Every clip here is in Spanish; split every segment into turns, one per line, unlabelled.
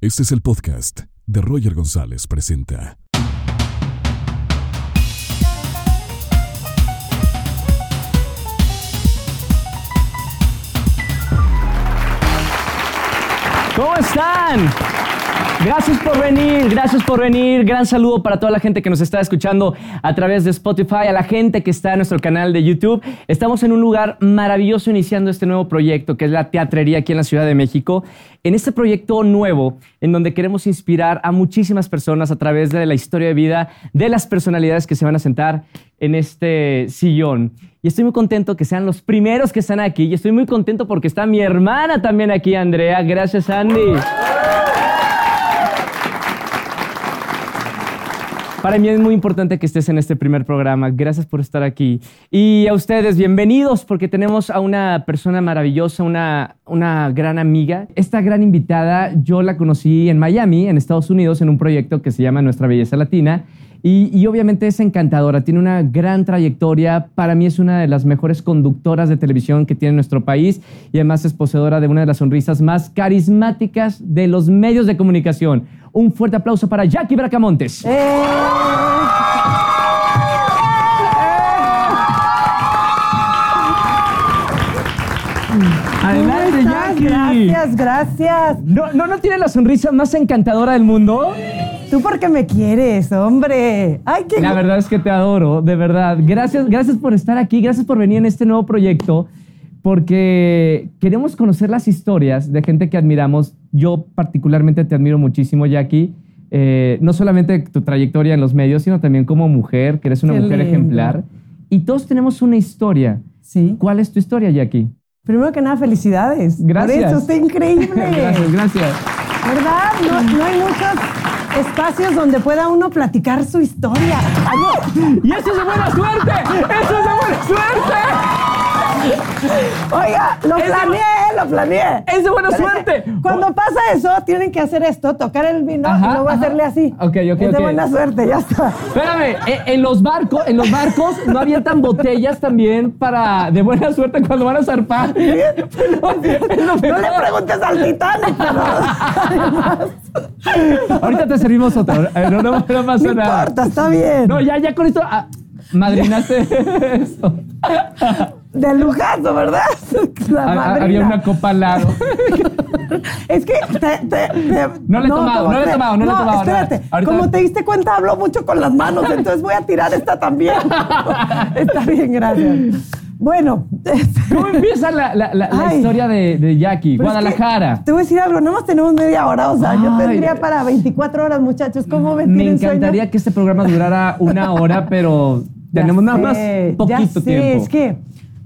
Este es el podcast de Roger González Presenta.
¿Cómo están? Gracias por venir, gracias por venir. Gran saludo para toda la gente que nos está escuchando a través de Spotify, a la gente que está en nuestro canal de YouTube. Estamos en un lugar maravilloso iniciando este nuevo proyecto que es la teatrería aquí en la Ciudad de México. En este proyecto nuevo, en donde queremos inspirar a muchísimas personas a través de la historia de vida de las personalidades que se van a sentar en este sillón. Y estoy muy contento que sean los primeros que están aquí. Y estoy muy contento porque está mi hermana también aquí, Andrea. Gracias, Andy. Para mí es muy importante que estés en este primer programa. Gracias por estar aquí. Y a ustedes, bienvenidos, porque tenemos a una persona maravillosa, una, una gran amiga. Esta gran invitada yo la conocí en Miami, en Estados Unidos, en un proyecto que se llama Nuestra Belleza Latina. Y, y, obviamente es encantadora, tiene una gran trayectoria, para mí es una de las mejores conductoras de televisión que tiene nuestro país y además es poseedora de una de las sonrisas más carismáticas de los medios de comunicación. Un fuerte aplauso para Jackie Bracamontes.
¡Eh!
Adelante, Jackie.
Gracias, gracias.
¿No, ¿No, ¿No tiene la sonrisa más encantadora del mundo?
Tú porque me quieres, hombre. Ay, qué...
La verdad es que te adoro, de verdad. Gracias, gracias por estar aquí, gracias por venir en este nuevo proyecto, porque queremos conocer las historias de gente que admiramos. Yo particularmente te admiro muchísimo, Jackie. Eh, no solamente tu trayectoria en los medios, sino también como mujer, que eres una
Qué
mujer
lindo.
ejemplar. Y todos tenemos una historia.
Sí.
¿Cuál es tu historia, Jackie?
Primero que nada, felicidades.
Gracias.
Por eso está increíble.
gracias, gracias.
¿Verdad? No, no hay muchos espacios donde pueda uno platicar su historia. Ay.
¡Y eso es de buena suerte! ¡Eso es de buena suerte!
Oiga, lo planeé, lo planeé.
¡Es de buena suerte!
Cuando pasa eso, tienen que hacer esto, tocar el vino
Ajá,
y luego
ajá.
hacerle así.
Ok, ok,
Es de buena suerte, ya está.
Espérame, eh, en los barcos, en los barcos no avientan botellas también para de buena suerte cuando van a zarpar.
No le preguntes al Titanic, pero...
Ahorita te servimos otra. Eh, No, no, no pasa
No
nada.
importa, está bien.
No, ya, ya con esto. ah, madrinaste eso.
De lujazo, ¿verdad? La.
Había una copa al lado.
Es que te, te- te-
No le he tomado, no le he tomado, no le he tomado,
Espérate.
Ahorita-
como te diste cuenta, hablo mucho con las manos, entonces voy a tirar esta también. Está bien, gracias. Bueno, este,
¿Cómo empieza la, la- la- la
Ay.
historia de, de Jackie?
pero es que
Guadalajara.
te voy a decir algo, nada más tenemos media hora, o sea, yo tendría para 24 horas, muchachos. ¿Cómo me
Me
sueño?
encantaría que este programa durara una hora, pero tenemos nada más poquito
ya sé,
tiempo.
Es que,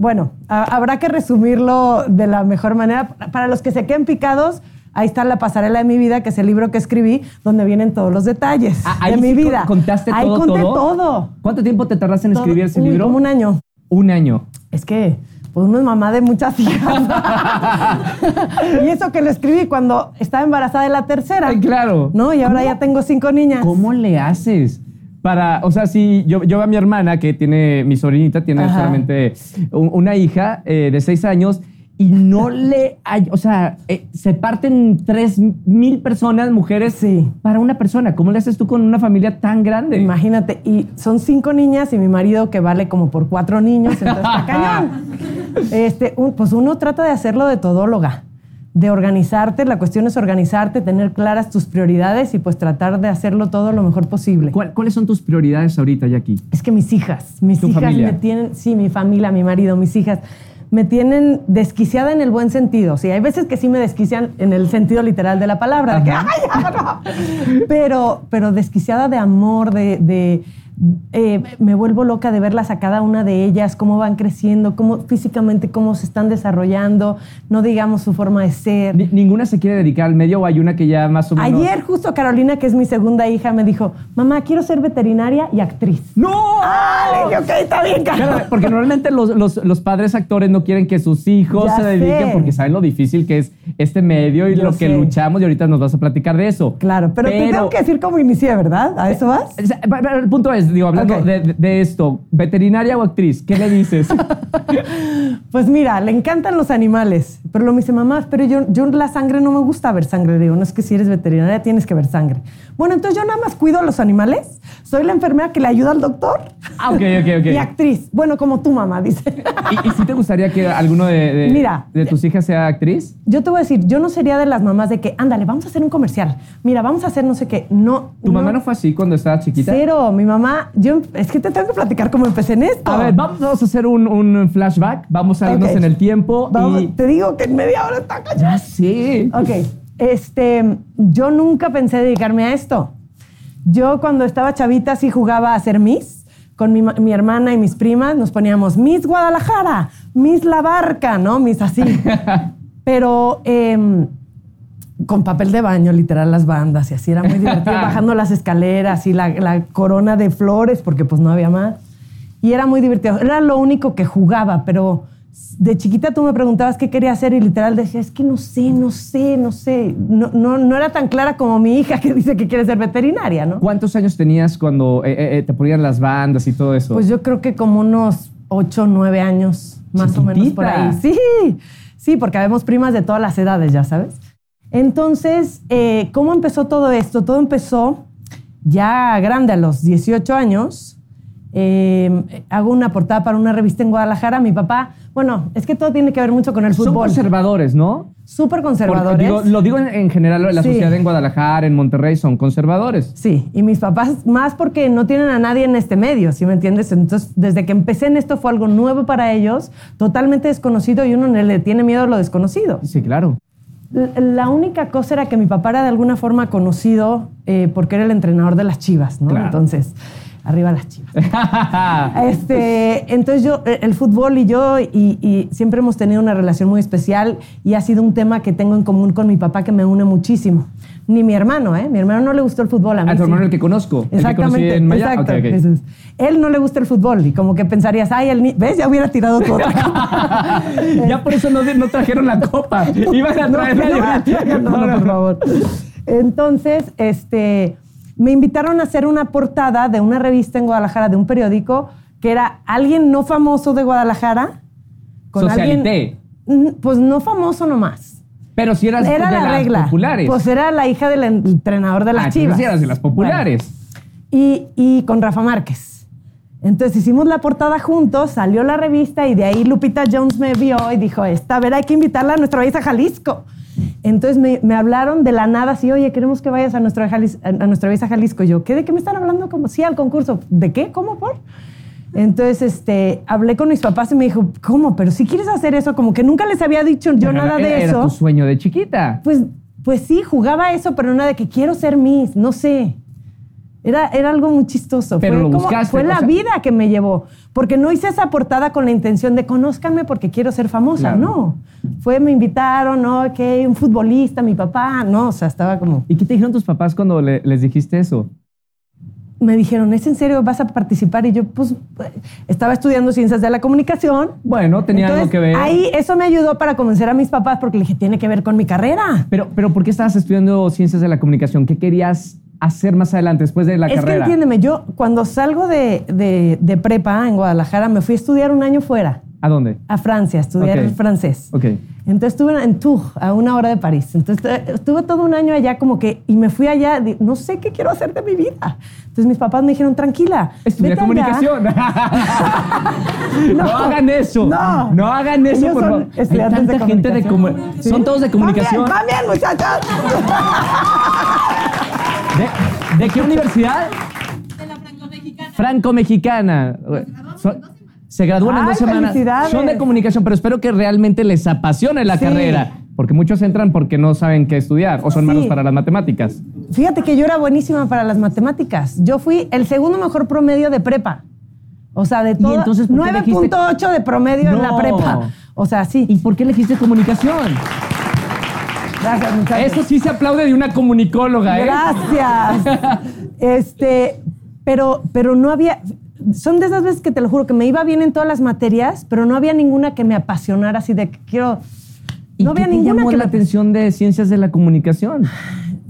bueno, ha- habrá que resumirlo de la mejor manera. Para los que se queden picados, ahí está La pasarela de mi vida, que es el libro que escribí, donde vienen todos los detalles
Ah, ahí
de mi
sí
vida.
con- ¿Contaste
ahí
todo,
conté
todo?
todo.
¿Cuánto tiempo te tardaste en
Todo.
escribir ese
Uy,
libro?
Como un año.
Un año.
Es que, pues uno es mamá de muchas hijas. y eso que lo escribí cuando estaba embarazada de la tercera.
Ay, claro.
¿No? Y ahora
¿Cómo?
ya tengo cinco niñas.
¿Cómo le haces? Para, o sea, si yo, yo veo a mi hermana que tiene, mi sobrinita tiene
Ajá.
solamente un- una hija eh, de seis años y no le hay, o sea, eh, se parten tres mil personas, mujeres,
Sí.
para una persona. ¿Cómo le haces tú con una familia tan grande?
Imagínate, y son cinco niñas y mi marido que vale como por cuatro niños, entonces está cañón. Este, un- pues uno trata de hacerlo de todóloga, de organizarte, la cuestión es organizarte, tener claras tus prioridades y pues tratar de hacerlo todo lo mejor posible.
¿Cuál- ¿Cuáles son tus prioridades ahorita, Jackie?
Es que mis hijas, mis
¿Tu
hijas
familia?
me tienen, sí, mi familia, mi marido, mis hijas, me tienen desquiciada en el buen sentido. Sí, hay veces que sí me desquician en el sentido literal de la palabra, de que. ¡ay, ya, no! Pero, pero desquiciada de amor, de... de, eh, me vuelvo loca de verlas a cada una de ellas, cómo van creciendo, cómo físicamente, cómo se están desarrollando, no digamos su forma de ser.
Ni- ¿Ninguna se quiere dedicar al medio o hay una que ya más o menos...
Ayer justo Carolina, que es mi segunda hija, me dijo, mamá, quiero ser veterinaria y actriz.
¡No!
Ah, le dije, ok, está bien.
Espérame, porque normalmente los, los- los padres actores no quieren que sus hijos
Ya
se dediquen
sé.
porque saben lo difícil que es este medio y
Yo
lo que luchamos y ahorita nos vas a platicar de eso.
Claro, pero, te tengo que decir cómo inicié, ¿verdad? ¿A eso vas?
El punto es, digo, hablando de, esto, veterinaria o actriz, ¿qué le dices?
Pues mira, le encantan los animales, pero lo me dice mamá, pero yo, yo la sangre no me gusta ver sangre. Digo, no es que si eres veterinaria tienes que ver sangre. Bueno, entonces yo nada más cuido a los animales. Soy la enfermera que le ayuda al doctor.
ah, ok, ok, ok.
Y actriz. Bueno, como tu mamá dice.
¿Y, y si te gustaría que alguno de, de-
Mira.
de tus hijas sea actriz?
Yo te voy a decir, yo no sería de las mamás de que, ándale, vamos a hacer un comercial. Mira, vamos a hacer no sé qué. No.
¿Tu mamá no fue así cuando estaba chiquita?
Cero. Mi mamá, yo, es que te tengo que platicar cómo empecé en esto.
A ver, vamos a hacer un, un flashback. Vamos a irnos en el tiempo
Vamos,
y...
Te digo que en media hora está cañón.
Ya sé.
Ok, este, yo nunca pensé dedicarme a esto. Yo cuando estaba chavita sí jugaba a ser Miss. Con mi, mi hermana y mis primas nos poníamos Miss Guadalajara, Miss La Barca, ¿no? Miss así. Pero em, con papel de baño, literal, las bandas y así era muy divertido, bajando las escaleras y la, la corona de flores, porque pues no había más. Y era muy divertido. Era lo único que jugaba, pero de chiquita tú me preguntabas qué quería hacer y literal decía, es que no sé, no sé, no sé. No, no, no era tan clara como mi hija que dice que quiere ser veterinaria, ¿no?
¿Cuántos años tenías cuando eh, eh, eh, te ponían las bandas y todo eso?
Pues yo creo que como unos 8 o 9 años, más o menos por ahí. Sí, sí, porque habemos primas de todas las edades, ya sabes. Entonces, eh, ¿cómo empezó todo esto? Todo empezó ya grande, a los 18 años. Eh, hago una portada para una revista en Guadalajara. Mi papá, bueno, es que todo tiene que ver mucho con el
Son
fútbol.
conservadores, ¿no?
Súper conservadores.
digo- lo digo en, en general, la
Sí.
sociedad en Guadalajara, en Monterrey, son conservadores.
Sí, y mis papás más porque no tienen a nadie en este medio, ¿sí me entiendes? Entonces, desde que empecé en esto fue algo nuevo para ellos, totalmente desconocido y uno le tiene miedo a lo desconocido.
Sí, claro.
La única cosa era que mi papá era de alguna forma conocido eh, porque era el entrenador de las chivas, ¿no?
Claro.
Entonces, arriba las chivas. Este, entonces yo, eh, el fútbol y yo, y, y siempre hemos tenido una relación muy especial y ha sido un tema que tengo en común con mi papá que me une muchísimo. Ni mi hermano, ¿eh? Mi hermano no le gustó el fútbol a mí.
A tu
sí.
hermano el que conozco. el que
Exactamente,
en Maya.
exacto. Es. Él no le gusta el fútbol y como que pensarías, ay, el ni- ¿ves? Ya hubiera tirado tu otra copa.
ya por eso no, no trajeron la copa. Iban a
No,
traerla.
no, no, no, no, por favor. Entonces, este, me invitaron a hacer una portada de una revista en Guadalajara, de un periódico, que era alguien no famoso de Guadalajara.
Socialité.
Mm, Pues no famoso nomás.
Pero si eras
Era
de
la
las
regla.
populares.
Pues era la hija del entrenador de las
Ah,
chivas.
sí eras de las populares.
y, y con Rafa Márquez. Entonces hicimos la portada juntos, salió la revista y de ahí Lupita Jones me vio y dijo, esta, a ver, hay que invitarla a nuestra país a Jalisco. Entonces me, me hablaron de la nada, así, oye, queremos que vayas a nuestra, Jalis- a nuestra vez a Jalisco. Y yo, ¿qué? ¿De qué me están hablando? Como, sí, al concurso. ¿De qué? ¿Cómo? ¿Por? Entonces, este, hablé con mis papás y me dijo, ¿cómo? Pero si quieres hacer eso, como que nunca les había dicho yo
Pero
nada
era-
de
Era
eso.
tu sueño de chiquita.
Pues, pues sí, jugaba eso, pero nada de que quiero ser Miss, no sé. Era, era algo muy chistoso.
Pero
fue
lo
como-
buscaste,
fue la
sea-
vida que me llevó. Porque no hice esa portada con la intención de conózcanme porque quiero ser famosa.
Claro.
No. Fue, me invitaron, ¿no? Que un futbolista, mi papá. No, o sea, estaba como.
¿Y qué te dijeron tus papás cuando le- les dijiste eso?
Me dijeron, ¿es en serio? ¿Vas a participar? Y yo, pues, estaba estudiando ciencias de la comunicación.
Bueno, tenía algo que ver.
Ahí eso me ayudó para convencer a mis papás porque le dije, tiene que ver con mi carrera.
Pero, pero ¿por qué estabas estudiando ciencias de la comunicación? ¿Qué querías hacer más adelante, después de la
es
carrera?
que entiéndeme, yo cuando salgo de, de- de prepa en Guadalajara me fui a estudiar un año fuera,
¿A dónde?
a Francia, a estudiar
Ok.
francés.
Ok.
Entonces estuve en Tours, a una hora de París. Entonces eh, estuve todo un año allá como que, y me fui allá, di- no sé qué quiero hacer de mi vida. Entonces mis papás me dijeron, tranquila. Allá".
comunicación. no, hagan eso.
No.
No hagan eso,
Ellos
por
son
favor. Hay
estudiantes de
tanta gente de
comunicación. Sí.
Son todos de comunicación.
¡Van bien, van bien, muchachos!
¿De, de qué universidad?
de la franco-mexicana.
Franco-mexicana. Se gradúan en dos semanas. Son de comunicación, pero espero que realmente les apasione la
Sí.
carrera. Porque muchos entran porque no saben qué estudiar o son
Sí.
malos para las matemáticas.
Fíjate que yo era buenísima para las matemáticas. Yo fui el segundo mejor promedio de prepa. O sea, de todo.
entonces por qué elegiste-
9.8 de promedio en la prepa. O sea, sí.
¿Y por qué elegiste comunicación?
Gracias, muchachos.
Eso sí se aplaude de una comunicóloga, ¿eh?
Gracias. este, pero, pero no había. Son de esas veces que te lo juro que me iba bien en todas las materias, pero no había ninguna que me apasionara así de que quiero.
¿Y
no
qué
había
te
ninguna
llamó
que
la
me-
atención de ciencias de la comunicación?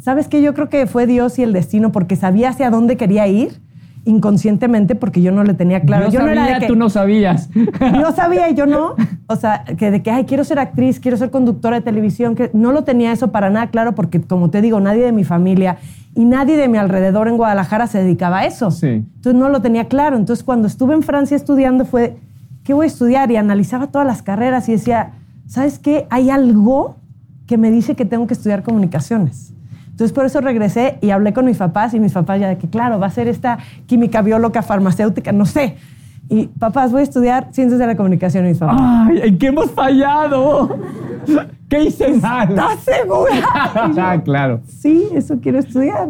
¿Sabes qué? Yo creo que fue Dios y el destino porque sabía hacia dónde quería ir inconscientemente porque yo no le tenía claro.
yo,
no
sabía,
era de que-
tú no sabías.
yo sabía y yo no. O sea, que de que, ay, quiero ser actriz, quiero ser conductora de televisión, que no lo tenía eso para nada claro porque, como te digo, nadie de mi familia y nadie de mi alrededor en Guadalajara se dedicaba a eso.
Sí.
Entonces no lo tenía claro. Entonces cuando estuve en Francia estudiando fue, ¿qué voy a estudiar? Y analizaba todas las carreras y decía, ¿sabes qué? Hay algo que me dice que tengo que estudiar comunicaciones. Entonces por eso regresé y hablé con mis papás y mis papás ya de que, claro, va a ser esta química, bióloga, farmacéutica, no sé. Y papás, voy a estudiar ciencias de la comunicación y mis papás.
Ay, ¿en qué hemos fallado? ¿Qué hice mal?
¿Estás segura? Yo,
Ah, claro.
sí, eso quiero estudiar.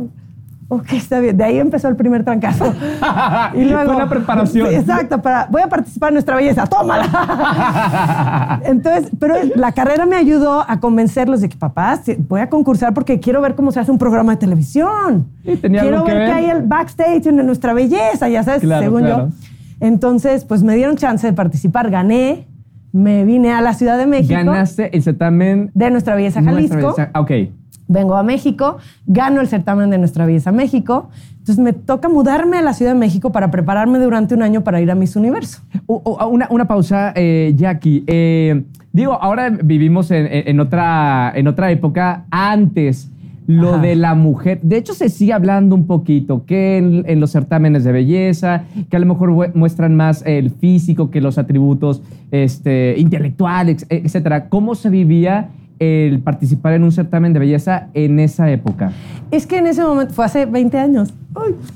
Ok, está bien. De ahí empezó el primer trancazo. Y luego,
Fue la preparación.
Sí, exacto, para, voy a participar en nuestra belleza, tómala. Entonces, pero la carrera me ayudó a convencerlos de que, papás, voy a concursar porque quiero ver cómo se hace un programa de televisión.
Sí, tenía
quiero
algo que
ver qué
ver.
hay el backstage en nuestra belleza, ya sabes,
Claro,
según
claro.
yo. Entonces, pues me dieron chance de participar, gané, me vine a la Ciudad de México
Ganaste el certamen.
de Nuestra Belleza Jalisco.
Nuestra belleza- Ok.
Vengo a México, gano el certamen de Nuestra Belleza México. Entonces me toca mudarme a la Ciudad de México para prepararme durante un año para ir a Miss Universo.
Una, una pausa, eh, Jackie. Eh, digo, ahora vivimos en, en- otra, en otra época. Antes, lo
Ajá.
de la mujer. De hecho, se sigue hablando un poquito que en, en los certámenes de belleza, que a lo mejor mue- muestran más el físico que los atributos este, intelectuales, etcétera. ¿Cómo se vivía el participar en un certamen de belleza en esa época?
Es que en ese momento, fue hace 20 años.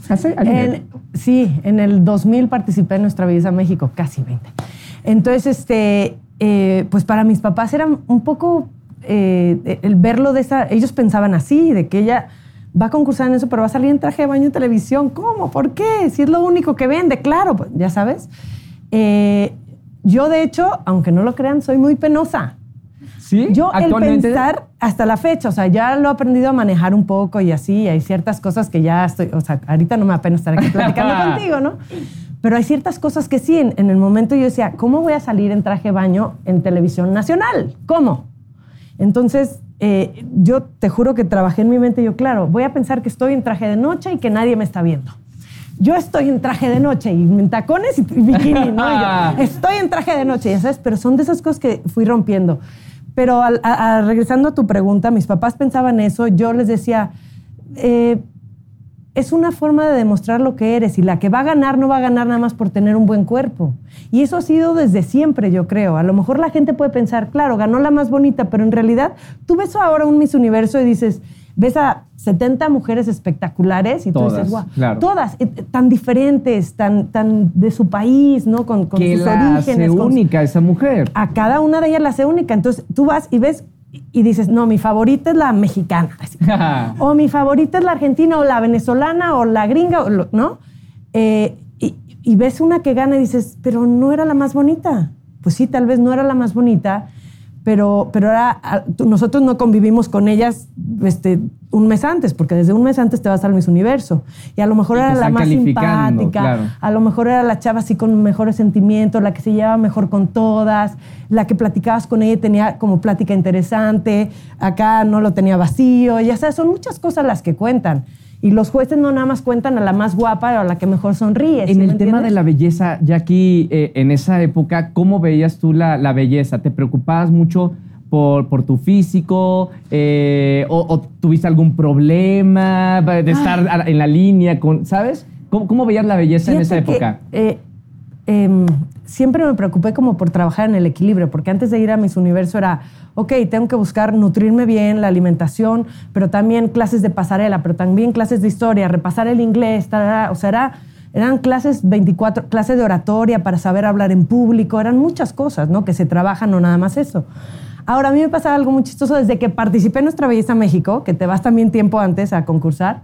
¿Hace
En- sí, en el 2000 participé en Nuestra Belleza México, casi 20. Entonces, este, eh, pues para mis papás era un poco eh, el verlo de esa. Ellos pensaban así, de que ella va a concursar en eso, pero va a salir en traje de baño en televisión. ¿Cómo? ¿Por qué? Si es lo único que vende, claro, pues, ya sabes. Eh, yo, de hecho, aunque no lo crean, soy muy penosa.
¿Sí?
Yo el pensar hasta la fecha, o sea, ya lo he aprendido a manejar un poco y así, hay ciertas cosas que ya estoy, o sea, ahorita no me da pena estar aquí platicando contigo, ¿no? Pero hay ciertas cosas que sí, en, en el momento yo decía, ¿cómo voy a salir en traje baño en televisión nacional? ¿Cómo? Entonces, eh, yo te juro que trabajé en mi mente, yo, claro, voy a pensar que estoy en traje de noche y que nadie me está viendo. Yo estoy en traje de noche y en tacones y, y bikini, ¿no? Y yo, estoy en traje de noche, ya sabes, pero son de esas cosas que fui rompiendo. Pero a- regresando a tu pregunta, mis papás pensaban eso, yo les decía, eh, es una forma de demostrar lo que eres y la que va a ganar no va a ganar nada más por tener un buen cuerpo. Y eso ha sido desde siempre, yo creo. A lo mejor la gente puede pensar, claro, ganó la más bonita, pero en realidad tú ves ahora un Miss Universo y dices, ves a 70 mujeres espectaculares y tú dices, wow,
claro.
todas eh, eh, tan diferentes, tan, tan de su país, ¿no? Con, con
que
sus
la hace
orígenes. con-
única esa mujer.
a cada una de ellas la hace única. Entonces tú vas y ves y dices, no, mi favorita es la mexicana. así. o mi favorita es la argentina o la venezolana o la gringa, o lo- ¿no? Eh, y, y ves una que gana y dices, pero no era la más bonita. Pues sí, tal vez no era la más bonita, pero, pero era, a- tú- nosotros no convivimos con ellas este, un mes antes, porque desde un mes antes te vas al Miss Universo. Y a lo mejor era la más simpática,
claro.
a lo mejor era la chava así con mejores sentimientos, la que se llevaba mejor con todas, la que platicabas con ella y tenía como plática interesante, acá no lo tenía vacío, ya sabes, son muchas cosas las que cuentan. Y los jueces no nada más cuentan a la más guapa o a la que mejor sonríe. ¿sí
En el tema de la belleza, Jackie, eh, en esa época, ¿cómo veías tú la, la belleza? ¿Te preocupabas mucho por, por tu físico? Eh, o, o tuviste algún problema de estar en la línea con, ¿sabes? ¿Cómo, cómo veías la belleza en esa
que,
época?
Em, siempre me preocupé como por trabajar en el equilibrio, porque antes de ir a Miss Universo era, ok, tengo que buscar nutrirme bien, la alimentación, pero también clases de pasarela, pero también clases de historia, repasar el inglés, o sea, era- eran clases 24, clases de oratoria para saber hablar en público, eran muchas cosas, ¿no? Que se trabajan, no nada más eso. Ahora, a mí me pasaba algo muy chistoso desde que participé en Nuestra Belleza México, que te vas también tiempo antes a concursar,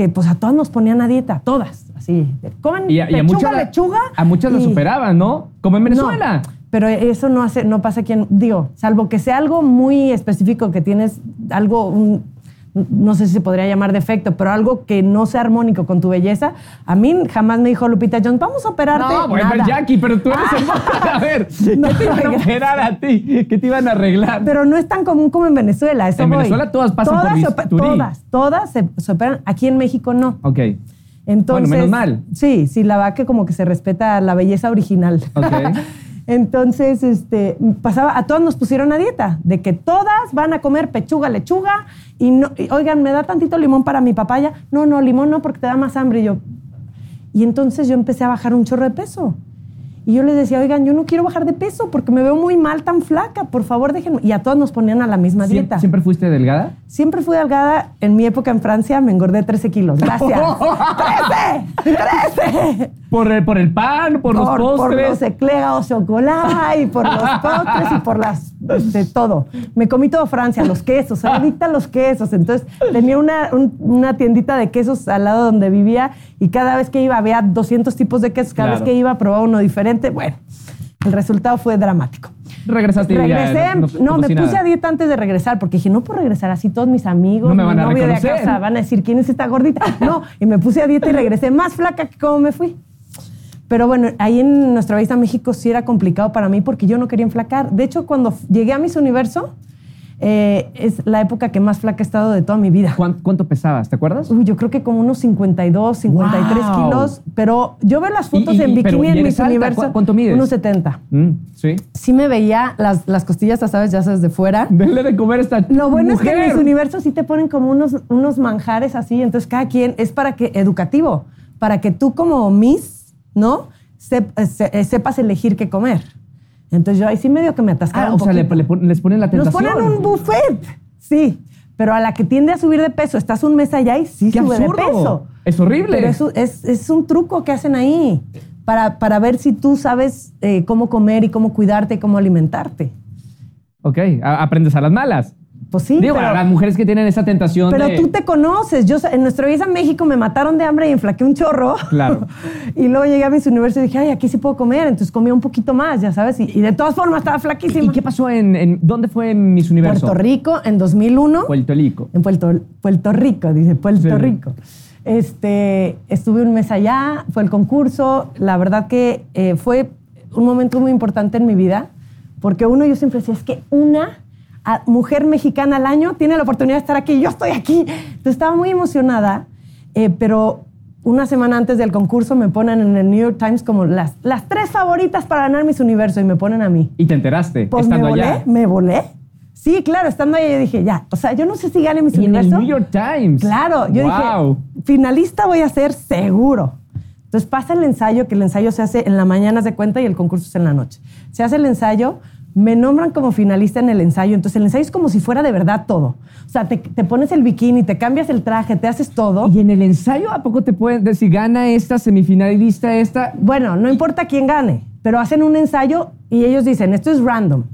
que pues a todas nos ponían a dieta, todas, así. Comen
Y a, y a
lechuga,
muchas, la-
lechuga.
a muchas
y-
superaban, ¿no? Como en Venezuela.
No, pero eso no hace, no pasa aquí en, digo, salvo que sea algo muy específico, que tienes algo, un- no sé si se podría llamar defecto, pero algo que no sea armónico con tu belleza. A mí jamás me dijo Lupita Jones, vamos a operarte.
No, bueno,
Nada.
Jackie, pero tú eres hermosa. A ver, ¿qué
No,
te iban a operar a ti? ¿Qué te iban a arreglar?
Pero no es tan común como en Venezuela. Eso
En
voy.
Venezuela todas pasan por
todas se ope-
bisturí.
Todas, todas se, se operan. Aquí en México no.
ok.
Entonces,
Bueno, menos mal.
Sí, sí, la verdad que como que se respeta la belleza original.
Ok.
Entonces, este, pasaba, a todas nos pusieron a dieta, de que todas van a comer pechuga, lechuga, y, no, y, oigan, ¿me da tantito limón para mi papaya? No, no, limón no, porque te da más hambre. Y yo, y entonces yo empecé a bajar un chorro de peso. Y yo les decía, oigan, yo no quiero bajar de peso porque me veo muy mal, tan flaca, por favor déjenme. Y a todas nos ponían a la misma
¿Siem-
dieta.
¿Siempre fuiste delgada?
Siempre fui delgada. En mi época en Francia me engordé 13 kilos. Gracias. ¡13! ¡13!
¿Por el, por el pan? ¿Por, los
por
postres?
los eclairs au chocolat y por los postres y por las de todo. Me comí todo Francia, los quesos, adicta a los quesos. Entonces tenía una, un- una tiendita de quesos al lado donde vivía y cada vez que iba había 200 tipos de quesos. Cada
Claro.
vez que iba probaba uno diferente. Bueno, el resultado fue dramático.
Regresaste y ya
Regresé,
no,
no,
no-
me puse a dieta antes de regresar porque dije, no puedo regresar así, todos mis amigos,
No me
mi
van a
novio de casa van a decir, ¿quién es esta gordita? No, y me puse a dieta y regresé más flaca que como me fui. Pero bueno, ahí en nuestra país a México sí era complicado para mí porque yo no quería enflacar. De hecho, cuando llegué a Miss Universo, eh, es la época que más flaca he estado de toda mi vida.
¿Cuán- ¿Cuánto pesabas? ¿Te acuerdas?
Uy, yo creo que como unos 52, 53
Wow.
kilos, pero yo veo las fotos
Y- y-
en bikini
¿y
en Miss? Universo.
¿Cu- cuánto mides?
Unos 70.
Mm, sí.
Sí me veía las, las costillas, ya sabes, ya sabes, de fuera.
Denle de comer esta
Lo bueno es que en
mujer.
mis universos sí te ponen como unos, unos manjares así, entonces cada quien es para que, educativo, para que tú como Miss, ¿no? Eh, se- eh, sepas elegir qué comer. Entonces yo ahí sí medio que me atascaba
Ah,
un
o sea, le,
poquito.
le les ponen la
Nos
tentación.
ponen un buffet, sí, pero a la que tiende a subir de peso, estás un mes allá y sí
¡Qué
sube
absurdo!
de peso.
Es horrible.
Pero eso es, es un truco que hacen ahí para, para ver si tú sabes eh, cómo comer y cómo cuidarte y cómo alimentarte.
Ok, aprendes a las malas.
Pues sí,
Digo,
pero-
a las mujeres que tienen esa tentación
Pero
de...
tú te conoces. Yo en nuestra vida en México me mataron de hambre y enflaqué un chorro.
Claro.
y luego llegué a mis universo y dije, ay, aquí sí puedo comer. Entonces comía un poquito más, ya sabes. Y, y de todas formas estaba flaquísima.
¿Y qué pasó en, en- ¿Dónde fue en Miss Universo?
Puerto Rico en 2001.
Puerto Rico.
En Puerto, Puerto Rico, dice Puerto
Sí.
Rico. Este, estuve un mes allá, fue el concurso. La verdad que eh, fue un momento muy importante en mi vida, porque uno, yo siempre decía, es que una a- mujer mexicana al año tiene la oportunidad de estar aquí, yo estoy aquí. Entonces estaba muy emocionada, eh, pero una semana antes del concurso me ponen en el New York Times como las, las tres favoritas para ganar Miss Universo y me ponen a mí.
Y te enteraste,
Pues me
estando
volé,
allá.
me volé. Sí, claro, estando ahí yo dije, ya, o sea, yo no sé si gane Miss
Y en el
Universo.
New York Times.
Claro, yo
wow.
dije, finalista voy a ser seguro. Entonces pasa el ensayo, que el ensayo se hace en la mañana de cuenta y el concurso es en la noche. Se hace el ensayo, me nombran como finalista en el ensayo, entonces el ensayo es como si fuera de verdad todo. O sea, te, te pones el bikini, te cambias el traje, te haces todo.
Y en el ensayo, ¿a poco te pueden decir, gana esta semifinalista, esta?
Bueno, no importa quién gane, pero hacen un ensayo y ellos dicen, esto es random.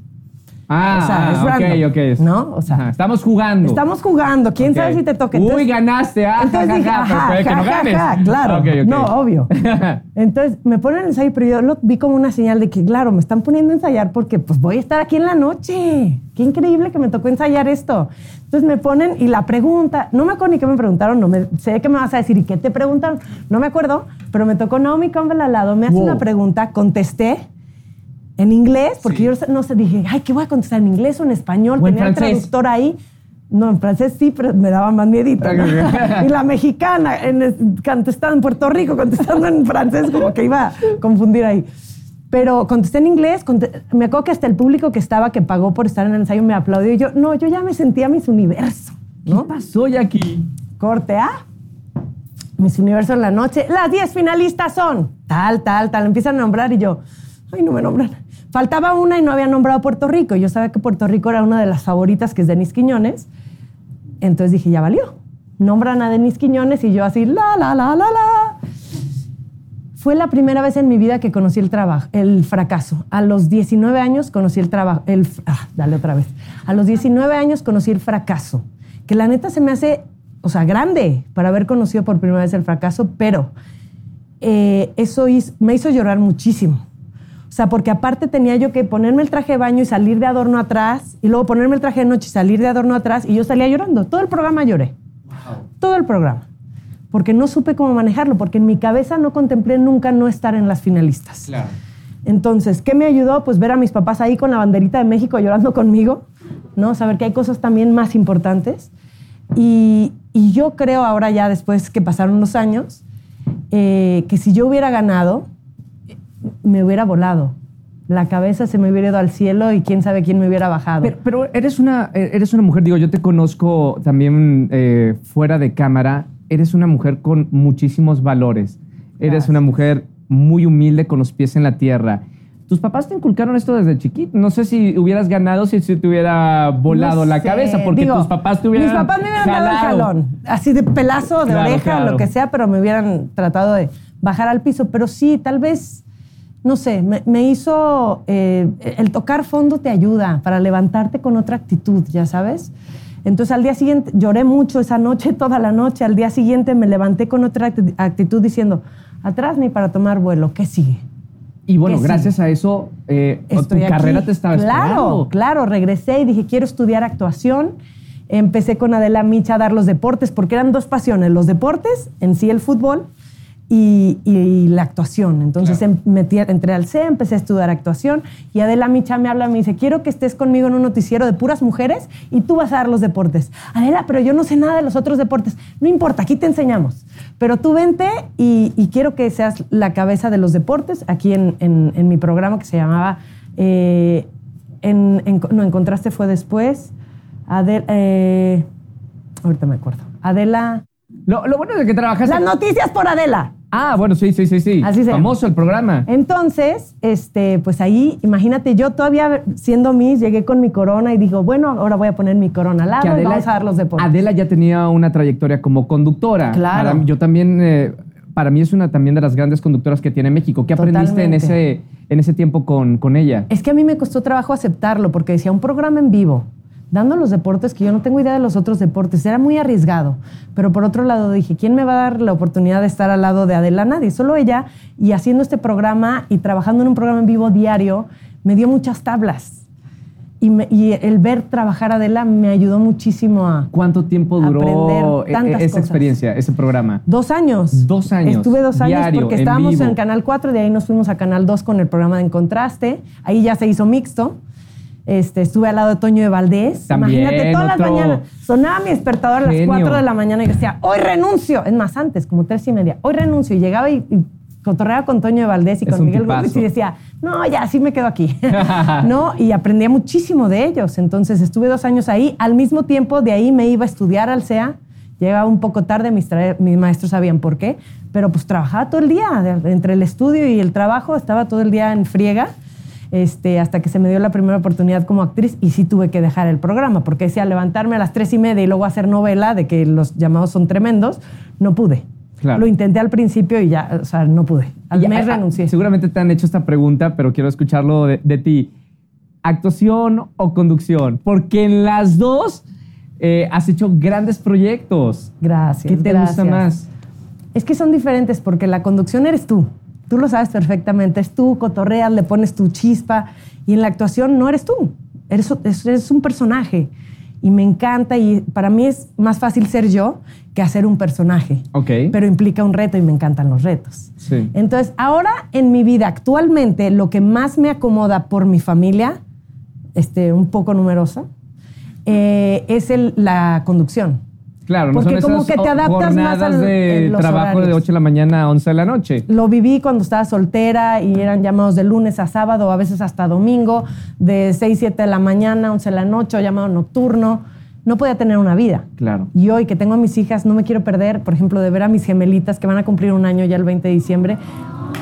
Ah,
O sea, es
ah, ok,
random,
ok.
¿no? O sea,
Ajá, estamos jugando.
Estamos jugando, quién
Ok.
sabe si te toque.
Uy,
Entonces-
ganaste, ah,
Entonces
ja, ja,
dije,
ja, pero que no ganes.
claro.
Ok, ok.
No, obvio. Entonces me ponen el ensayo, pero yo lo vi como una señal de que, claro, me están poniendo a ensayar porque pues voy a estar aquí en la noche. Qué increíble que me tocó ensayar esto. Entonces me ponen y la pregunta, no me acuerdo ni qué me preguntaron, no me, sé que me vas a decir y qué te preguntaron, no me acuerdo, pero me tocó Naomi Campbell al lado, me hace
Wow.
una pregunta, contesté en inglés, porque
Sí.
yo no sé, dije, ay, ¿qué voy a contestar en inglés o en español?
O en
Tenía el traductor ahí. No, en francés sí, pero me daba más miedito. ¿no? y la mexicana en, contestando en Puerto Rico, contestando en francés, como que iba a confundir ahí. Pero contesté en inglés, me acuerdo que hasta el público que estaba, que pagó por estar en el ensayo, me aplaudió. Y yo, no, yo ya me sentía Miss Universo.
¿Qué pasó, Jackie?
Corte A. Miss Universo en la noche. Las 10 finalistas son tal, tal, tal. Empiezan a nombrar y yo, ay, no me nombran. Faltaba una y no había nombrado Puerto Rico. Yo sabía que Puerto Rico era una de las favoritas, que es Denis Quiñones. Entonces dije, ya valió. Nombran a Denis Quiñones y yo así, la, la, la, la, la. Fue la primera vez en mi vida que conocí el trabajo, el fracaso. A los 19 años conocí el trabajo, ah, dale otra vez. A los 19 años conocí el fracaso, que la neta se me hace, o sea, grande para haber conocido por primera vez el fracaso, pero eh, eso me hizo llorar muchísimo. O sea, porque aparte tenía yo que ponerme el traje de baño y salir de adorno atrás, y luego ponerme el traje de noche y salir de adorno atrás, y yo salía llorando. Todo el programa lloré. Todo el programa. Porque no supe cómo manejarlo, porque en mi cabeza no contemplé nunca no estar en las finalistas.
Claro.
Entonces, ¿qué me ayudó? Pues ver a mis papás ahí con la banderita de México llorando conmigo, ¿no? Saber que hay cosas también más importantes. Y, y yo creo ahora ya, después que pasaron los años, eh, que si yo hubiera ganado, me hubiera volado. La cabeza se me hubiera ido al cielo y quién sabe quién me hubiera bajado.
Pero, pero eres, una, eres una mujer, digo, yo te conozco también eh, fuera de cámara, eres una mujer con muchísimos valores. Eres una mujer muy humilde con los pies en la tierra. ¿Tus papás te inculcaron esto desde chiquito? No sé si hubieras ganado si te hubiera volado
No
la
sé,
cabeza, porque
digo,
tus papás te hubieran
Mis papás me hubieran dado el jalón, así de pelazo, de
Claro,
oreja,
claro.
lo que sea, pero me hubieran tratado de bajar al piso. Pero sí, tal vez, no sé, me, me hizo. eh, el tocar fondo te ayuda para levantarte con otra actitud, ya sabes. Entonces al día siguiente lloré mucho esa noche, toda la noche. Al día siguiente me levanté con otra acti- actitud diciendo, atrás ni para tomar vuelo, ¿qué sigue?
Y bueno,
sí.
gracias a eso, eh, tu
aquí.
carrera te estaba
Claro,
esperando.
claro. Regresé y dije, quiero estudiar actuación. Empecé con Adela Micha a dar los deportes, porque eran dos pasiones, los deportes, en sí el fútbol, y, y la actuación. Entonces
Claro.
em- metí, entré al C, empecé a estudiar actuación, y Adela Micha me habla y me dice, quiero que estés conmigo en un noticiero de puras mujeres y tú vas a dar los deportes. Adela, pero yo no sé nada de los otros deportes. No importa, aquí te enseñamos. Pero tú vente y, y quiero que seas la cabeza de los deportes aquí en, en- en mi programa que se llamaba... eh, en, en- no, en contraste fue después. Adela... eh, ahorita me acuerdo. Adela...
Lo, lo bueno es que trabajaste...
Las noticias por Adela.
Ah, bueno, sí, sí, sí, sí.
Así se llama.
Famoso el programa.
Entonces, este, pues ahí, imagínate, yo todavía siendo Miss, llegué con mi corona y digo, bueno, ahora voy a poner mi corona al lado y vamos a dar los deportes.
Adela ya tenía una trayectoria como conductora.
Claro.
Para- yo también, eh, para mí es una también de las grandes conductoras que tiene México. ¿Qué aprendiste en ese, en ese tiempo con, con ella?
Es que a mí me costó trabajo aceptarlo porque decía un programa en vivo, dando los deportes que yo no tengo idea de los otros deportes. Era muy arriesgado. Pero por otro lado dije, ¿quién me va a dar la oportunidad de estar al lado de Adela? Nadie, solo ella. Y haciendo este programa y trabajando en un programa en vivo diario, me dio muchas tablas. Y, me- y el ver trabajar a Adela me ayudó muchísimo a...
¿Cuánto tiempo duró e-
tantas
esa
cosas.
experiencia, ese programa?
Dos años.
Dos años,
Estuve dos años
diario,
porque
en
estábamos
vivo.
en, Canal 4, de ahí nos fuimos a Canal 2 con el programa de En Contraste. Ahí ya se hizo mixto. Este, estuve al lado de Toño de Valdés.
También,
Imagínate, todas las mañanas. Sonaba mi despertador a las
genio.
4 de la mañana y decía, hoy renuncio. Es más, antes, como tres y media. Hoy renuncio. Y llegaba y, y cotorreaba con Toño de Valdés y
Es
con Miguel. Gómez y decía, no, ya, sí me quedo aquí. no, y aprendía muchísimo de ellos. Entonces estuve dos años ahí. Al mismo tiempo, de ahí me iba a estudiar al CEA. Llegaba un poco tarde, mis, mis maestros sabían por qué, pero pues trabajaba todo el día. Entre el estudio y el trabajo estaba todo el día en friega. Este, hasta que se me dio la primera oportunidad como actriz y sí tuve que dejar el programa, porque decía levantarme a las tres y media y luego hacer novela de que los llamados son tremendos, no pude.
Claro.
Lo intenté al principio y ya, o sea, no pude. Al
Y,
mes
ah, ah,
renuncié.
Seguramente te han hecho esta pregunta, pero quiero escucharlo de, de ti. ¿Actuación o conducción? Porque en las dos eh, has hecho grandes proyectos.
Gracias.
¿Qué te gusta más?
Es que son diferentes porque la conducción eres tú. Tú lo sabes perfectamente. Es tú, cotorreas, le pones tu chispa. Y en la actuación no eres tú. Eres, eres un personaje. Y me encanta y para mí es más fácil ser yo que hacer un personaje.
Ok.
Pero implica un reto y me encantan los retos.
Sí.
Entonces, ahora en mi vida actualmente, lo que más me acomoda por mi familia, este, un poco numerosa, eh, es el- la conducción.
Claro, no
Porque
son
como
esas
que te adaptas más al-
de trabajo de
horarios.
8 de la mañana a 11 de la noche.
Lo viví cuando estaba soltera y eran llamados de lunes a sábado, a veces hasta domingo, de 6, 7 de la mañana, 11 de la noche, o llamado nocturno. No podía tener una vida.
Claro.
Y hoy que tengo a mis hijas, no me quiero perder, por ejemplo, de ver a mis gemelitas que van a cumplir un año ya el 20 de diciembre.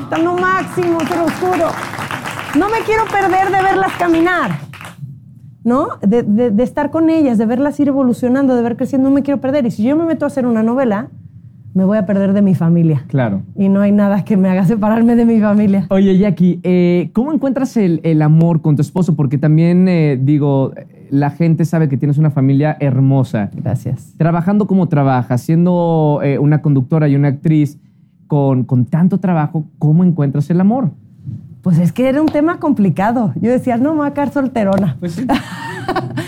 Están lo máximo, te lo juro. No me quiero perder de verlas caminar. ¿No? De, de- de estar con ellas, de verlas ir evolucionando, de ver creciendo, no me quiero perder. Y si yo me meto a hacer una novela, me voy a perder de mi familia.
Claro.
Y no hay nada que me haga separarme de mi familia.
Oye, Jackie, eh, ¿cómo encuentras el, el amor con tu esposo? Porque también, eh, digo, la gente sabe que tienes una familia hermosa.
Gracias.
Trabajando como trabajas, siendo eh, una conductora y una actriz con, con tanto trabajo, ¿cómo encuentras el amor?
Pues es que era un tema complicado. Yo decía, no, me voy a quedar solterona.
Pues sí.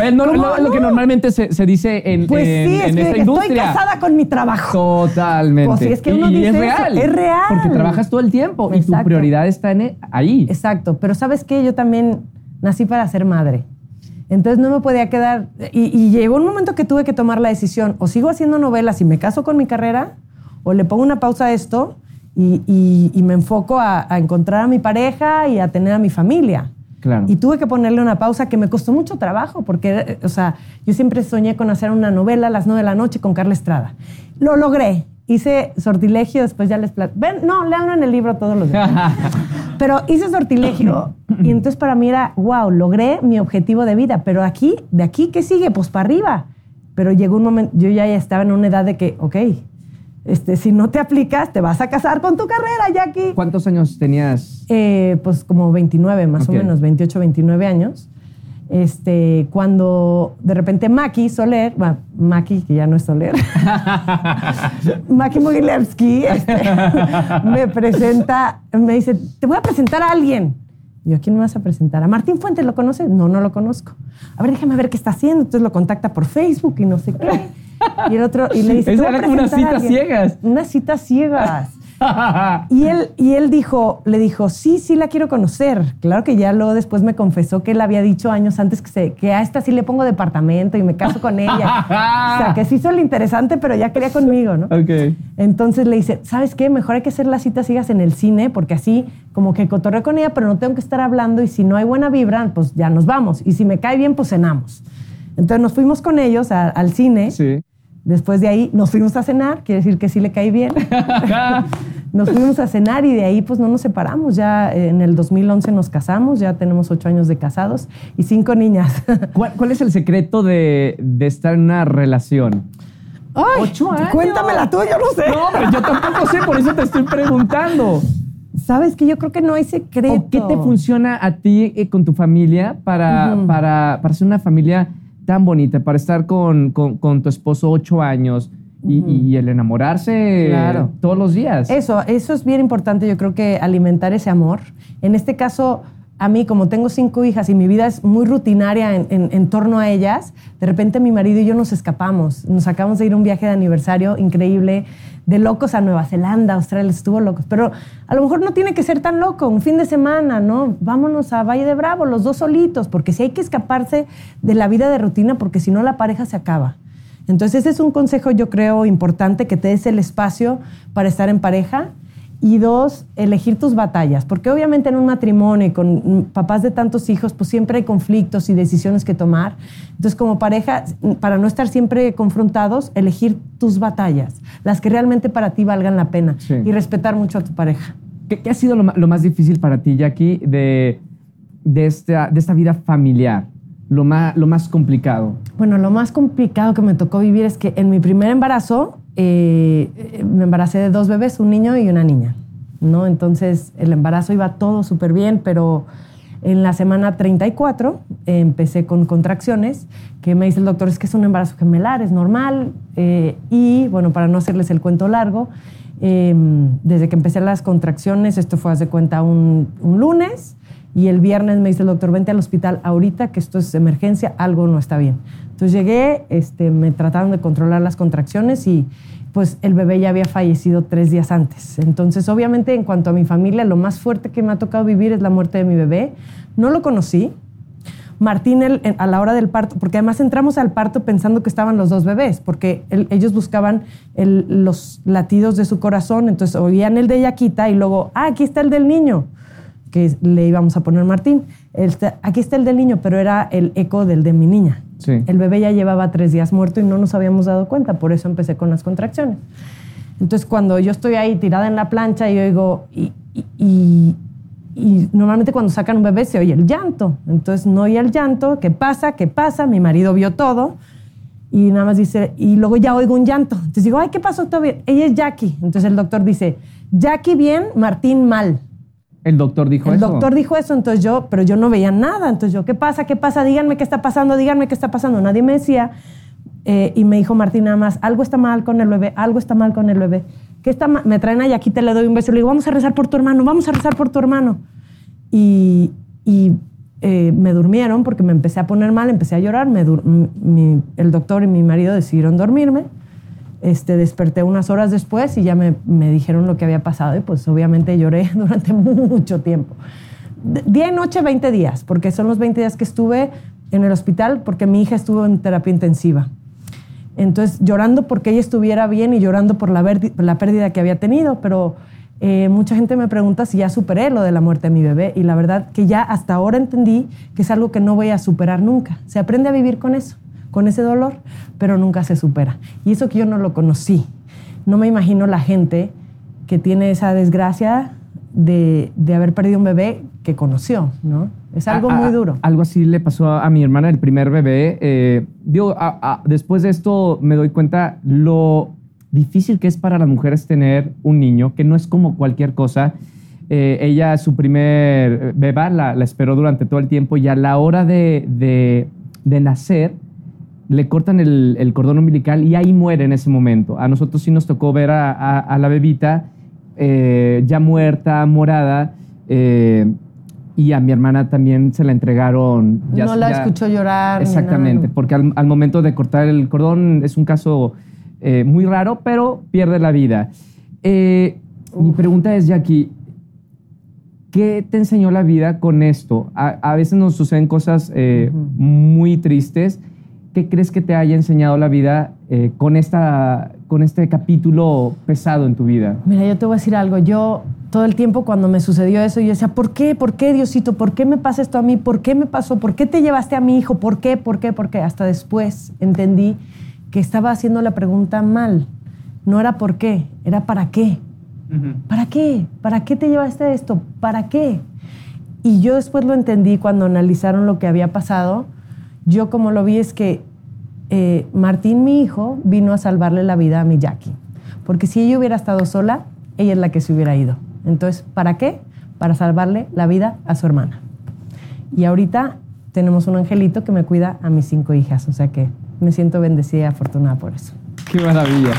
Es no-
¿Cómo
lo, que
no?
normalmente se, se dice en,
Pues
en-
sí,
en
es que
esta
estoy
industria.
casada con mi trabajo.
Totalmente.
Pues sí, es que uno
y,
dice
es
eso,
real.
es real.
Porque trabajas todo el tiempo y tu
Exacto.
prioridad está en e- ahí.
Exacto, pero ¿sabes qué? Yo también nací para ser madre. Entonces no me podía quedar... Y, y llegó un momento que tuve que tomar la decisión, o sigo haciendo novelas y me caso con mi carrera, o le pongo una pausa a esto y, y- y me enfoco a, a encontrar a mi pareja y a tener a mi familia.
Claro.
Y tuve que ponerle una pausa que me costó mucho trabajo, porque, o sea, yo siempre soñé con hacer una novela a las nueve de la noche con Carla Estrada. Lo logré. Hice sortilegio, después ya les Ven, no, léanlo en el libro todos los días. Pero hice sortilegio y entonces para mí era, wow, logré mi objetivo de vida, pero aquí, de aquí, ¿qué sigue? Pues para arriba. Pero llegó un momento, yo ya estaba en una edad de que, ok, este, si no te aplicas, te vas a casar con tu carrera, Jackie.
¿Cuántos años tenías?
Eh, pues como 29, más o menos, 28, 29 años. Este, cuando de repente Maki Soler, bueno, Maki, que ya no es Soler, Maki Mogilevsky este, me presenta, me dice, te voy a presentar a alguien. Y yo, ¿a quién me vas a presentar? ¿A Martín Fuentes lo conoces? No, no lo conozco. A ver, déjame ver qué está haciendo. Entonces lo contacta por Facebook y no sé qué. Y el otro, y le dice,
Esa
"Te voy a
era como unas
presentar a
citas
alguien".
ciegas.
Unas citas ciegas. Y él, y él dijo, le dijo, sí, sí la quiero conocer. Claro que ya luego después me confesó que él había dicho años antes que, se, que a esta sí le pongo departamento y me caso con ella. o sea, que se hizo el interesante, pero ya quería conmigo, ¿no?
ok.
Entonces le dice, ¿sabes qué? Mejor hay que hacer las citas ciegas en el cine, porque así como que cotorreo con ella, pero no tengo que estar hablando y si no hay buena vibra, pues ya nos vamos. Y si me cae bien, pues cenamos. Entonces nos fuimos con ellos a- al cine.
Sí.
Después de ahí nos fuimos a cenar, quiere decir que sí le caí bien. nos fuimos a cenar y de ahí pues no nos separamos. Ya en el 2011 nos casamos, ya tenemos ocho años de casados y cinco niñas.
¿Cuál, cuál es el secreto de, de estar en una relación?
¡Ay!
¡Ocho años!
Cuéntame la tuya, no sé.
No, pero yo tampoco sé, por eso te estoy preguntando.
Sabes que yo creo que no hay secreto.
¿O qué te funciona a ti eh, con tu familia para, para, para ser una familia tan bonita, para estar con, con- con tu esposo ocho años y, y el enamorarse
Claro.
todos los días?
Eso, eso es bien importante, yo creo que alimentar ese amor. En este caso, a mí, como tengo cinco hijas y mi vida es muy rutinaria en, en- en torno a ellas, de repente mi marido y yo nos escapamos. Nos acabamos de ir a un viaje de aniversario increíble, de locos a Nueva Zelanda, Australia, estuvo locos. Pero a lo mejor no tiene que ser tan loco, un fin de semana, ¿no? Vámonos a Valle de Bravo, los dos solitos, porque si hay que escaparse de la vida de rutina, porque si no la pareja se acaba. Entonces ese es un consejo yo creo importante, que te des el espacio para estar en pareja. Y dos, elegir tus batallas, porque obviamente en un matrimonio y con papás de tantos hijos, pues siempre hay conflictos y decisiones que tomar. Entonces como pareja, para no estar siempre confrontados, elegir tus batallas, las que realmente para ti valgan la pena
Sí.
y respetar mucho a tu pareja.
¿Qué, qué ha sido lo, lo más difícil para ti, Jackie, de, de, esta, de esta vida familiar? Lo más, lo más complicado.
Bueno, lo más complicado que me tocó vivir es que en mi primer embarazo eh, me embaracé de dos bebés, un niño y una niña, ¿no? Entonces el embarazo iba todo súper bien, pero en la semana 34 eh, empecé con contracciones, que me dice el doctor, es que es un embarazo gemelar, es normal. eh, y bueno, para no hacerles el cuento largo, eh, desde que empecé las contracciones, esto fue, haz de cuenta, un, un lunes, y el viernes me dice el doctor, vente al hospital ahorita, que esto es emergencia, algo no está bien. Entonces llegué, este, me trataron de controlar las contracciones y pues el bebé ya había fallecido tres días antes. Entonces, obviamente, en cuanto a mi familia, lo más fuerte que me ha tocado vivir es la muerte de mi bebé. No lo conocí. Martín, a la hora del parto, porque además entramos al parto pensando que estaban los dos bebés, porque ellos buscaban el- los latidos de su corazón, entonces oían el de Yaquita y luego, ah, aquí está el del niño, que le íbamos a poner Martín. Este, aquí está el del niño, pero era el eco del de mi niña. El bebé ya llevaba tres días muerto y no nos habíamos dado cuenta, por eso empecé con las contracciones. Entonces, cuando yo estoy ahí tirada en la plancha y oigo, y, y- y- y normalmente cuando sacan un bebé se oye el llanto. Entonces, no oía el llanto, ¿qué pasa? ¿Qué pasa? Mi marido vio todo y nada más dice, y luego ya oigo un llanto. Entonces digo, ay, ¿qué pasó? ¿Todo bien? Ella es Jackie. Entonces el doctor dice, Jackie bien, Martín mal.
El doctor dijo
El
eso.
doctor dijo eso, entonces yo, pero yo no veía nada. Entonces yo, ¿qué pasa? ¿Qué pasa? Díganme qué está pasando, díganme qué está pasando. Nadie me decía. Eh, y me dijo Martín nada más, algo está mal con el bebé, algo está mal con el bebé. ¿Qué está ma-?" Me traen a Yaquita, le doy un beso, le digo, vamos a rezar por tu hermano, vamos a rezar por tu hermano. Y, y, eh, me durmieron porque me empecé a poner mal, empecé a llorar. Me mi- el doctor y mi marido decidieron dormirme. Este, desperté unas horas después y ya me, me dijeron lo que había pasado y pues obviamente lloré durante mucho tiempo. Día y noche 20 días, porque son los 20 días que estuve en el hospital porque mi hija estuvo en terapia intensiva. Entonces, llorando porque ella estuviera bien y llorando por la, la pérdida que había tenido, pero eh, mucha gente me pregunta si ya superé lo de la muerte de mi bebé y la verdad que ya hasta ahora entendí que es algo que no voy a superar nunca. Se aprende a vivir con eso, con ese dolor, pero nunca se supera. Y eso que yo no lo conocí. No me imagino la gente que tiene esa desgracia de, de haber perdido un bebé que conoció, ¿no? Es algo
A- a-
muy duro.
Algo así le pasó a, a mi hermana, el primer bebé. Eh, digo, a- a- después de esto me doy cuenta lo difícil que es para las mujeres tener un niño, que no es como cualquier cosa. Eh, ella, su primer beba, la, la esperó durante todo el tiempo y a la hora de, de- de nacer, le cortan el, el cordón umbilical y ahí muere en ese momento. A nosotros sí nos tocó ver a, a- a la bebita eh, ya muerta, morada, eh, y a mi hermana también se la entregaron. ya-
no la
ya-
escuchó llorar.
Exactamente,
nada.
porque al, al momento de cortar el cordón es un caso eh, muy raro, pero pierde la vida. Eh, mi pregunta es, Jackie, ¿qué te enseñó la vida con esto? A, a veces nos suceden cosas muy tristes. ¿Qué crees que te haya enseñado la vida eh, con, esta, con este capítulo pesado en tu vida?
Mira, yo te voy a decir algo. Yo todo el tiempo cuando me sucedió eso, yo decía, ¿por qué? ¿Por qué, Diosito? ¿Por qué me pasa esto a mí? ¿Por qué me pasó? ¿Por qué te llevaste a mi hijo? ¿Por qué? ¿Por qué? ¿Por qué? Hasta después entendí que estaba haciendo la pregunta mal. No era por qué, era para qué. ¿Para qué? ¿Para qué te llevaste esto? ¿Para qué? Y yo después lo entendí cuando analizaron lo que había pasado. Yo como lo vi es que eh, Martín, mi hijo, vino a salvarle la vida a mi Jackie. Porque si ella hubiera estado sola, ella es la que se hubiera ido. Entonces, ¿para qué? Para salvarle la vida a su hermana. Y ahorita tenemos un angelito que me cuida a mis cinco hijas. O sea que me siento bendecida y afortunada por eso.
¡Qué maravilla!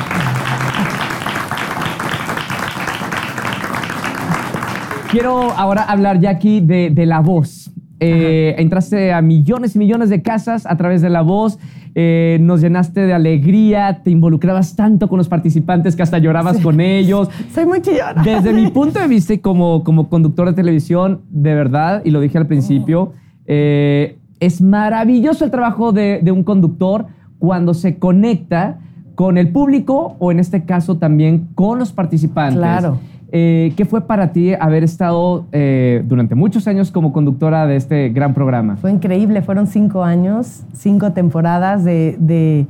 Quiero ahora hablar, Jackie, de, de la voz. Eh, entraste a millones y millones de casas a través de la voz. eh, nos llenaste de alegría, te involucrabas tanto con los participantes que hasta llorabas con ellos.
Soy muy chillona.
Desde mi punto de vista y como, como conductor de televisión, de verdad, y lo dije al principio, eh, es maravilloso el trabajo de, de un conductor cuando se conecta con el público o en este caso también con los participantes.
Claro.
Eh, ¿Qué fue para ti haber estado eh, durante muchos años como conductora de este gran programa?
Fue increíble, fueron cinco años, cinco temporadas de, de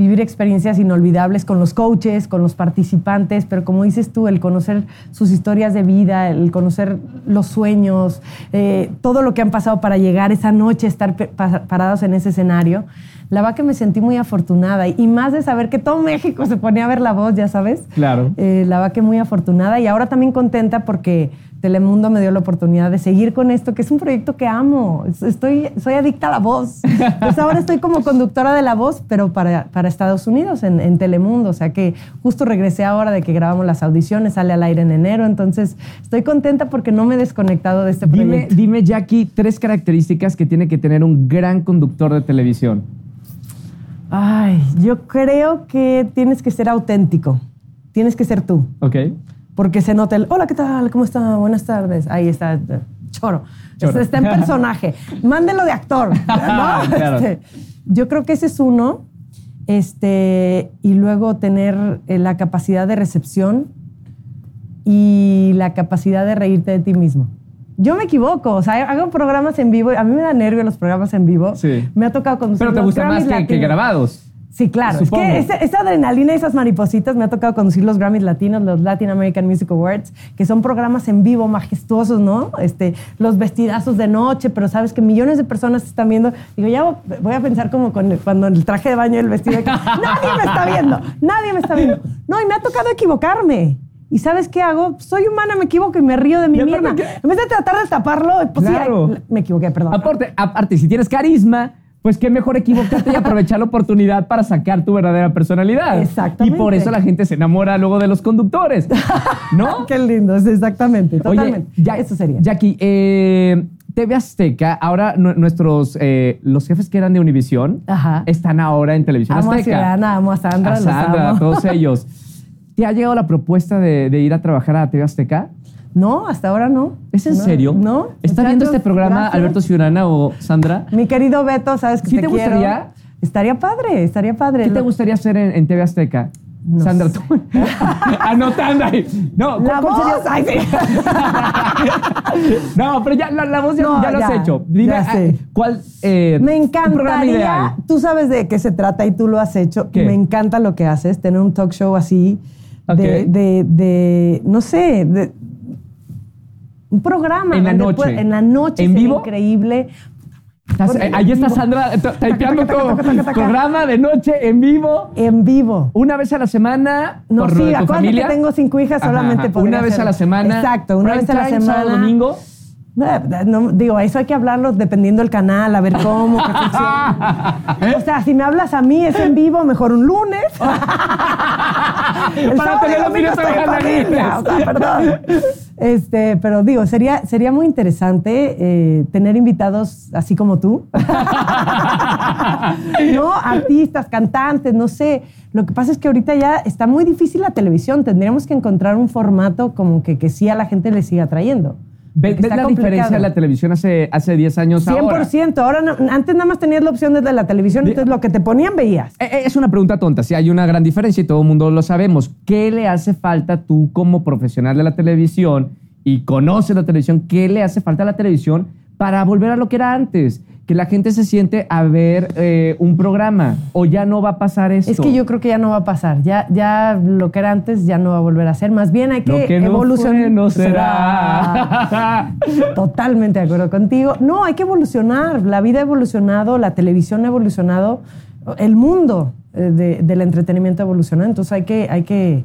vivir experiencias inolvidables con los coaches, con los participantes, pero como dices tú, el conocer sus historias de vida, el conocer los sueños, eh, todo lo que han pasado para llegar esa noche, estar parados en ese escenario. La verdad que me sentí muy afortunada y, y más de saber que todo México se ponía a ver la voz, ya sabes.
Claro.
Eh, la verdad que muy afortunada y ahora también contenta porque Telemundo me dio la oportunidad de seguir con esto, que es un proyecto que amo. Es- Estoy, soy adicta a la voz. Pues ahora estoy como conductora de la voz, pero para, para Estados Unidos, en, en Telemundo. O sea que justo regresé ahora de que grabamos las audiciones, sale al aire en enero. Entonces estoy contenta porque no me he desconectado de este
Dime,
proyecto.
dime, Jackie, tres características que tiene que tener un gran conductor de televisión.
Ay, yo creo que tienes que ser auténtico. Tienes que ser tú.
¿Ok?
Porque se nota el, hola, ¿qué tal? ¿Cómo está? Buenas tardes. Ahí está, eh, choro.
Choro.
Está, en personaje. Mándelo de actor. ¿no?
Claro.
Este, yo creo que ese es uno. Este, y luego tener eh, la capacidad de recepción y la capacidad de reírte de ti mismo. Yo me equivoco, o sea, hago programas en vivo, a mí me da nervio los programas en vivo.
Sí.
Me ha tocado conducir
Pero te gusta más que, que grabados.
Sí, claro.
Supongo.
Es que esa, esa adrenalina y esas maripositas me ha tocado conducir los Grammys latinos, los Latin American Music Awards, que son programas en vivo majestuosos, ¿no? Este, los vestidazos de noche, pero sabes que millones de personas están viendo. Digo, ya vo- voy a pensar como con, cuando el traje de baño y el vestido. de nadie me está viendo, nadie me está viendo. No, y me ha tocado equivocarme. ¿Y sabes qué hago? Soy humana, me equivoco y me río de mí misma. En vez de tratar de taparlo, pues
Claro.
me equivoqué, perdón.
Aparte, aparte, si tienes carisma, pues qué mejor equivocarte y aprovechar la oportunidad para sacar tu verdadera personalidad.
Exactamente.
Y por eso la gente se enamora luego de los conductores. ¿No?
Qué lindo, exactamente, totalmente.
Oye, ya,
Eso sería.
Jackie, eh, TV Azteca, ahora nu- nuestros, eh, los jefes que eran de Univisión, están ahora en Televisión
Amo a
Azteca.
Ciudadana, amo a Sandra,
a
los
Sandra,
amo.
a todos ellos. ¿Te ha llegado la propuesta de, de ir a trabajar a TV Azteca?
No, hasta ahora no.
¿Es en
No,
serio?
No.
¿Está viendo este programa
gracias.
Alberto Ciudadana o Sandra?
Mi querido Beto, sabes que
¿Sí
te,
te
quiero.
gustaría?
Estaría padre, estaría padre.
¿Qué te gustaría hacer en, en TV Azteca? Sandra, tú. Anotando ahí. No, ¿cuál-
La voz. Ay, sí.
No, pero ya la, la voz ya,
No,
ya lo has hecho. Dime, ¿cuál eh,
Me encantaría, tú sabes de qué se trata y tú lo has hecho.
¿Qué?
Me encanta lo que haces, tener un talk show así,
Ok.
de, de, de, no sé, de, un programa.
En la noche.
en la noche.
¿En vivo?
Increíble.
Estás- eh, ahí está Sandra eh, typeando todo. Programa de noche en vivo.
En vivo.
Una vez a la semana.
No,
por
sí,
tu
acuérdate
familia.
que tengo cinco hijas, solamente podría
Una vez a la semana.
Exacto, una vez a la semana.
sábado, domingo.
Eh, no, digo, eso hay que hablarlo dependiendo del canal, a ver cómo, qué funciona. O sea, si me hablas a mí, es en vivo, mejor un lunes. El
Para tener los de
o sea, perdón. Este, pero digo, sería, sería muy interesante eh, tener invitados así como tú. no, artistas, cantantes, no sé. Lo que pasa es que ahorita ya está muy difícil la televisión. Tendríamos que encontrar un formato como que, que sí a la gente le siga trayendo.
¿Ves, la
complicado.
diferencia de la televisión hace, hace 10 años ahora?
100%. Ahora, no- antes nada más tenías la opción desde la televisión, entonces lo que te ponían veías.
Eh, eh, Es una pregunta tonta, sí hay una gran diferencia y todo el mundo lo sabemos. ¿Qué le hace falta tú como profesional de la televisión y conoces la televisión? ¿Qué le hace falta a la televisión para volver a lo que era antes? Que la gente se siente a ver eh, un programa o ya no va a pasar esto.
Es que yo creo que ya no va a pasar. Ya, ya lo que era antes ya no va a volver a ser. Más bien hay que,
Lo que no
evolucionar.
fue, no será.
Totalmente de acuerdo contigo. No, hay que evolucionar. La vida ha evolucionado, la televisión ha evolucionado, el mundo eh, de- del entretenimiento ha evolucionado. Entonces hay que, hay que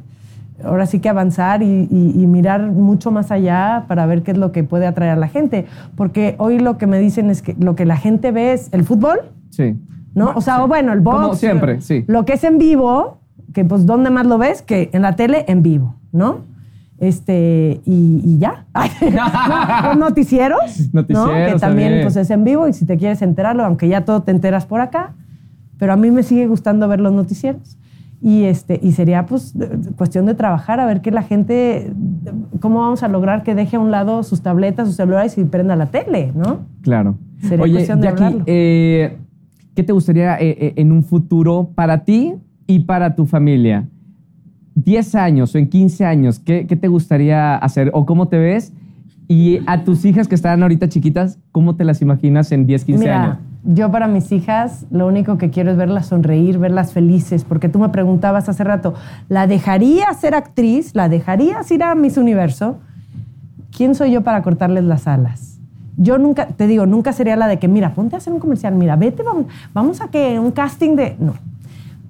ahora sí que avanzar y, y- y mirar mucho más allá para ver qué es lo que puede atraer a la gente. Porque hoy lo que me dicen es que lo que la gente ve es el fútbol,
Sí.
¿no? O sea, o bueno, el box.
Como siempre, sí.
Lo que es en vivo, que pues ¿dónde más lo ves? Que en la tele, en vivo, ¿no? Este, y, y ya. No, los noticieros, ¿no?
Noticieros
Que también
también.
pues es en vivo y si te quieres enterarlo, aunque ya todo te enteras por acá, pero a mí me sigue gustando ver los noticieros. Y, este, y sería pues cuestión de trabajar a ver que la gente, cómo vamos a lograr que deje a un lado sus tabletas, sus celulares y prenda la tele, ¿no?
Claro.
Sería
Oye,
cuestión de
Jackie,
hablarlo.
eh, ¿qué te gustaría eh, eh, en un futuro para ti y para tu familia? 10 años o en 15 años, ¿qué, qué te gustaría hacer o cómo te ves? Y a tus hijas que están ahorita chiquitas, ¿cómo te las imaginas en 10, 15
Mira,
años?
Yo para mis hijas lo único que quiero es verlas sonreír, verlas felices, porque tú me preguntabas hace rato, ¿la dejarías ser actriz? ¿La dejarías ir a Miss Universo? ¿Quién soy yo para cortarles las alas? Yo nunca, te digo, nunca sería la de que, mira, ponte a hacer un comercial, mira, vete, vamos, vamos a que un casting de... No.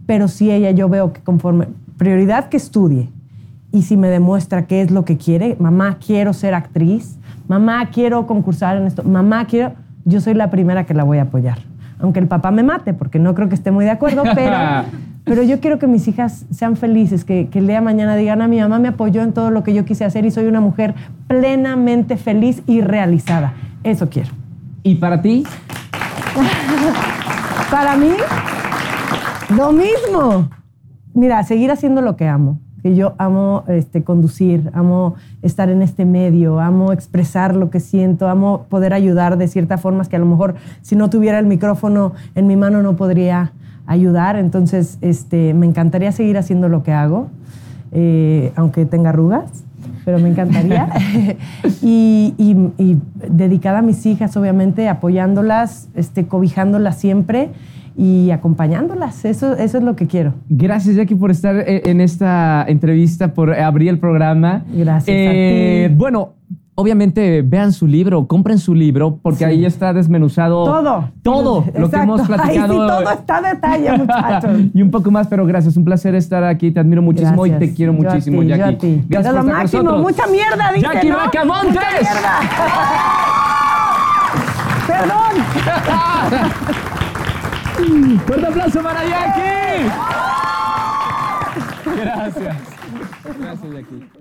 Pero sí ella, yo veo que conforme, prioridad que estudie, y si me demuestra qué es lo que quiere, mamá, quiero ser actriz, mamá, quiero concursar en esto, mamá, quiero, yo soy la primera que la voy a apoyar. Aunque el papá me mate, porque no creo que esté muy de acuerdo, pero, pero yo quiero que mis hijas sean felices, que, que el día de mañana digan, a mi mamá me apoyó en todo lo que yo quise hacer y soy una mujer plenamente feliz y realizada. Eso quiero.
¿Y para ti?
Para mí, lo mismo. Mira, seguir haciendo lo que amo. Que yo amo este, conducir, amo estar en este medio, amo expresar lo que siento, amo poder ayudar de ciertas formas que a lo mejor si no tuviera el micrófono en mi mano no podría ayudar. Entonces, este, me encantaría seguir haciendo lo que hago, eh, aunque tenga arrugas, pero me encantaría. y, y- y dedicada a mis hijas, obviamente, apoyándolas, este, cobijándolas siempre y acompañándolas. Eso, eso es lo que quiero.
Gracias, Jackie, por estar eh, en esta entrevista, por abrir el programa.
Gracias a
Eh,
ti.
Bueno, obviamente vean su libro, compren su libro, porque
Sí.
ahí está desmenuzado
Todo.
todo lo que hemos platicado.
Ay, sí, todo está a detalle, muchachos.
y un poco más, pero gracias, un placer estar aquí, te admiro muchísimo y te quiero
Yo
muchísimo,
ti,
Jackie.
a ti.
Gracias
Eres
por
lo
estar
máximo. Mucha mierda, dice,
Jackie
¿no? Mucha mierda. Perdón.
Fuerte aplauso para Jackie. Gracias. Gracias, Jackie.